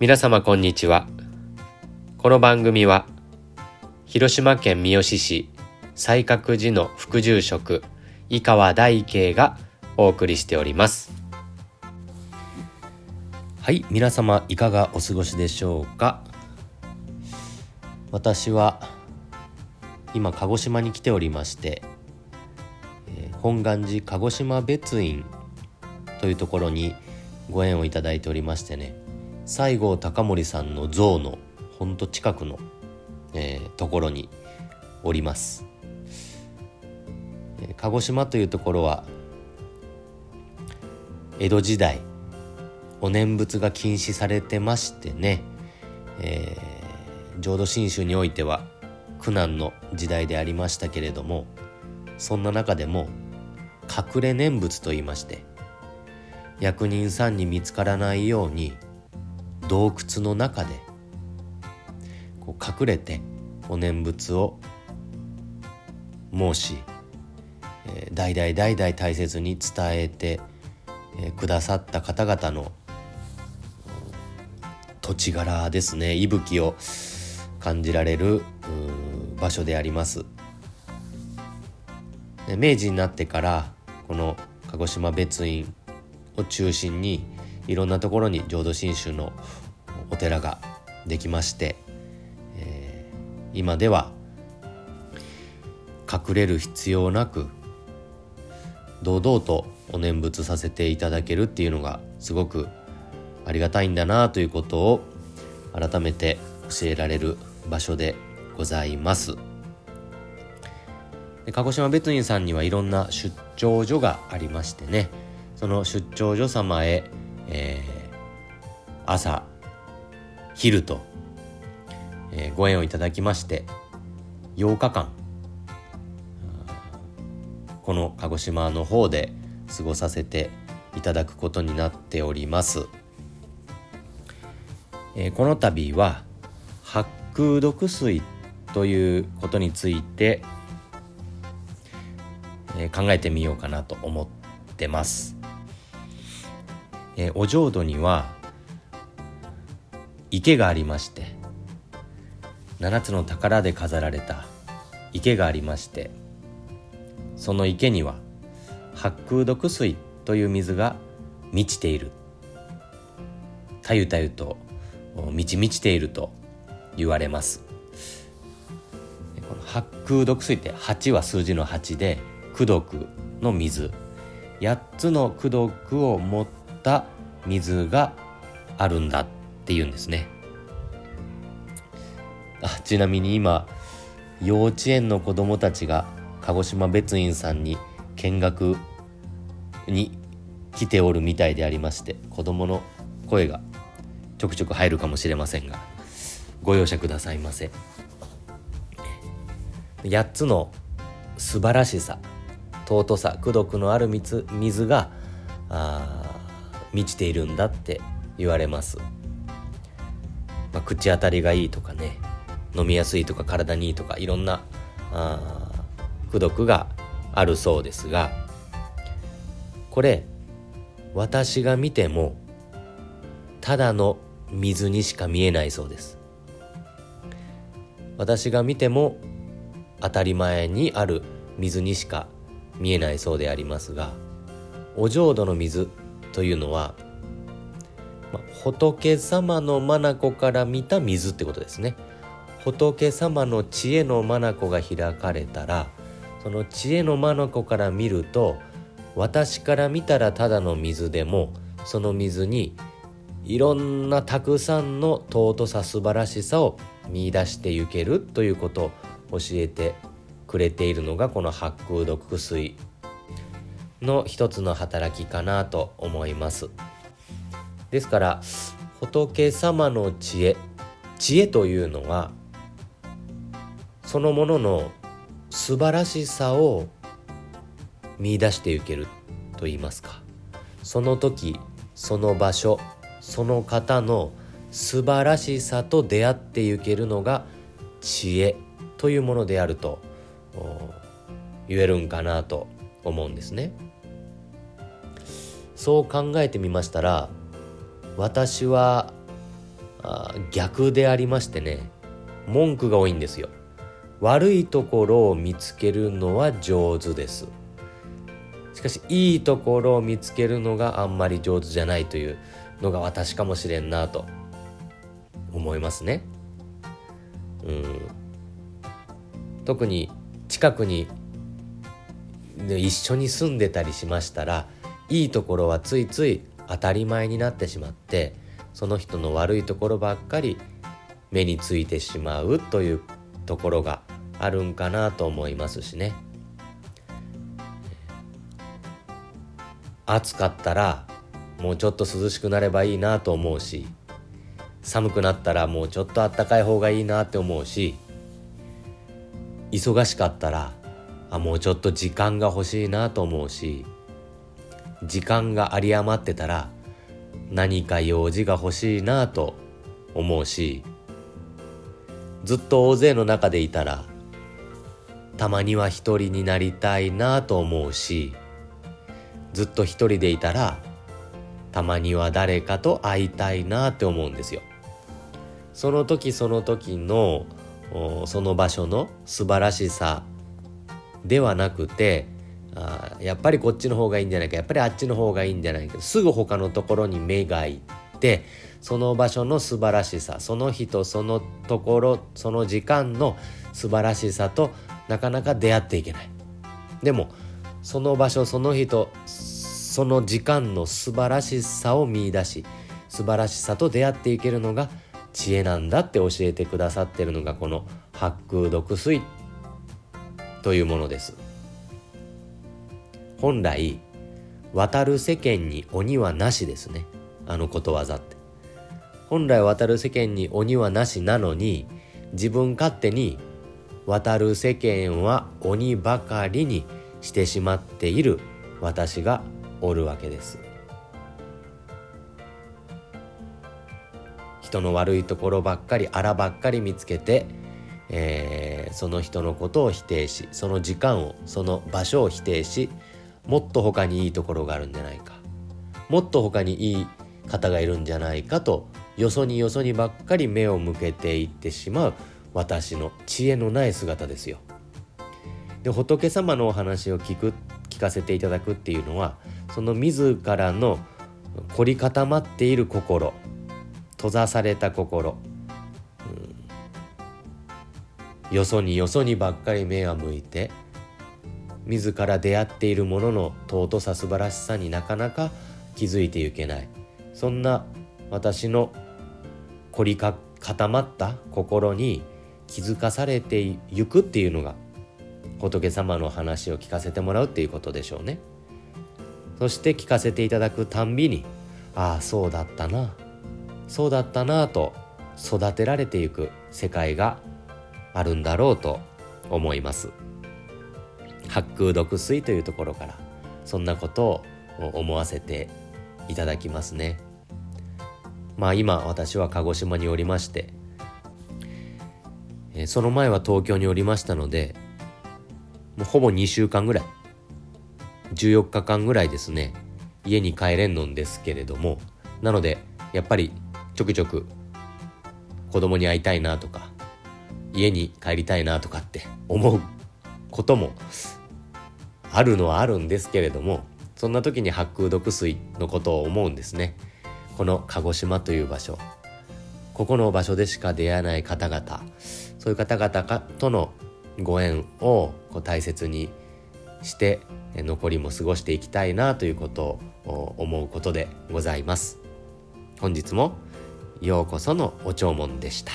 皆様こんにちは。この番組は広島県三次市西角寺の副住職井川大慶がお送りしております。はい皆様いかがお過ごしでしょうか？私は今鹿児島に来ておりまして本願寺鹿児島別院というところにご縁をいただいておりましてね西郷隆盛さんの像のほんと近くの、えーところにおります、えー鹿児島というところは江戸時代お念仏が禁止されてましてね、えー浄土真宗においては苦難の時代でありましたけれどもそんな中でも隠れ念仏と言いまして役人さんに見つからないように洞窟の中でこう隠れてお念仏を申し、えー代々代々大切に伝えて、えーくださった方々の土地柄ですね息吹を感じられる場所であります。明治になってからこの鹿児島別院を中心にいろんなところに浄土真宗のお寺ができまして、えー今では隠れる必要なく堂々とお念仏させていただけるっていうのがすごくありがたいんだなということを改めて教えられる場所でございます。で鹿児島別院さんにはいろんな出張所がありましてねその出張所様へ、えー朝昼と、えーご縁をいただきまして8日間この鹿児島の方で過ごさせていただくことになっております。えーこの度は八空毒水ということについて、えー考えてみようかなと思ってます。えーお浄土には池がありまして7つの宝で飾られた池がありましてその池には八空毒水という水が満ちている。たゆたゆと満ち満ちていると言われます。この八空毒水って8は数字の8で功毒の水。8つの功毒を持ってた水があるんだっていうんですね。あちなみに今幼稚園の子どもたちが鹿児島別院さんに見学に来ておるみたいでありまして子どもの声がちょくちょく入るかもしれませんがご容赦くださいませ。8つの素晴らしさ尊さ功徳のある水があ満ちているんだって言われます、まあ、口当たりがいいとかね飲みやすいとか体にいいとかいろんなあ功徳があるそうですがこれ私が見てもただの水にしか見えないそうです。私が見ても当たり前にある水にしか見えないそうでありますがお浄土の水というのは、ま仏様の眼から見た水ってことですね。仏様の知恵の眼が開かれたらその知恵の眼から見ると私から見たらただの水でもその水にいろんなたくさんの尊さ素晴らしさを見出していけるということを教えてくれているのがこの八空毒水。の一つの働きかなと思いますですから仏様の知恵知恵というのはそのものの素晴らしさを見出していけると言いますかその時その場所その方の素晴らしさと出会っていけるのが知恵というものであると言えるんかなと思うんですね。そう考えてみましたら私はあ逆でありましてね文句が多いんですよ。悪いところを見つけるのは上手です。しかしいいところを見つけるのがあんまり上手じゃないというのが私かもしれんなと思いますね。うん。特に近くに一緒に住んでたりしましたらいいところはついつい当たり前になってしまってその人の悪いところばっかり目についてしまうというところがあるんかなと思いますしね。暑かったらもうちょっと涼しくなればいいなと思うし寒くなったらもうちょっとあったかい方がいいなって思うし忙しかったらあもうちょっと時間が欲しいなと思うし時間が有り余ってたら何か用事が欲しいなと思うしずっと大勢の中でいたらたまには一人になりたいなと思うしずっと一人でいたらたまには誰かと会いたいなって思うんですよ。その時その時のその場所の素晴らしさではなくてあやっぱりこっちの方がいいんじゃないか。やっぱりあっちの方がいいんじゃないか。すぐ他のところに目がいってその場所の素晴らしさその人そのところその時間の素晴らしさとなかなか出会っていけない。でもその場所その人その時間の素晴らしさを見いだし素晴らしさと出会っていけるのが知恵なんだって教えてくださってるのがこの八空読水というものです。本来渡る世間に鬼はなしですね。あのことわざって。本来渡る世間に鬼はなしなのに自分勝手に渡る世間は鬼ばかりにしてしまっている私がおるわけです。人の悪いところばっかりあらばっかり見つけて、えー、その人のことを否定しその時間をその場所を否定しもっと他にいいところがあるんじゃないかもっと他にいい方がいるんじゃないかとよそによそにばっかり目を向けていってしまう私の知恵のない姿ですよ。で仏様のお話を聞く聞かせていただくっていうのはその自らの凝り固まっている心閉ざされた心、うん、よそによそにばっかり目が向いて自ら出会っているものの尊さ素晴らしさになかなか気づいていけない。そんな私の凝り固まった心に気づかされていくっていうのが仏様の話を聞かせてもらうっていうことでしょうね。そして聞かせていただくたんびにああそうだったな。そうだったなと育てられていく世界があるんだろうと思います。八空毒水というところからそんなことを思わせていただきますね。まあ今私は鹿児島におりましてその前は東京におりましたのでもうほぼ2週間ぐらい14日間ぐらいですね家に帰れんのんですけれどもなのでやっぱりちょくちょく子供に会いたいなとか家に帰りたいなとかって思うこともあるのはあるんですけれどもそんな時に八空毒水のことを思うんですねこの鹿児島という場所ここの場所でしか出会えない方々そういう方々かとのご縁をこう大切にして残りも過ごしていきたいなということを思うことでございます。本日もようこそのお弔問でした。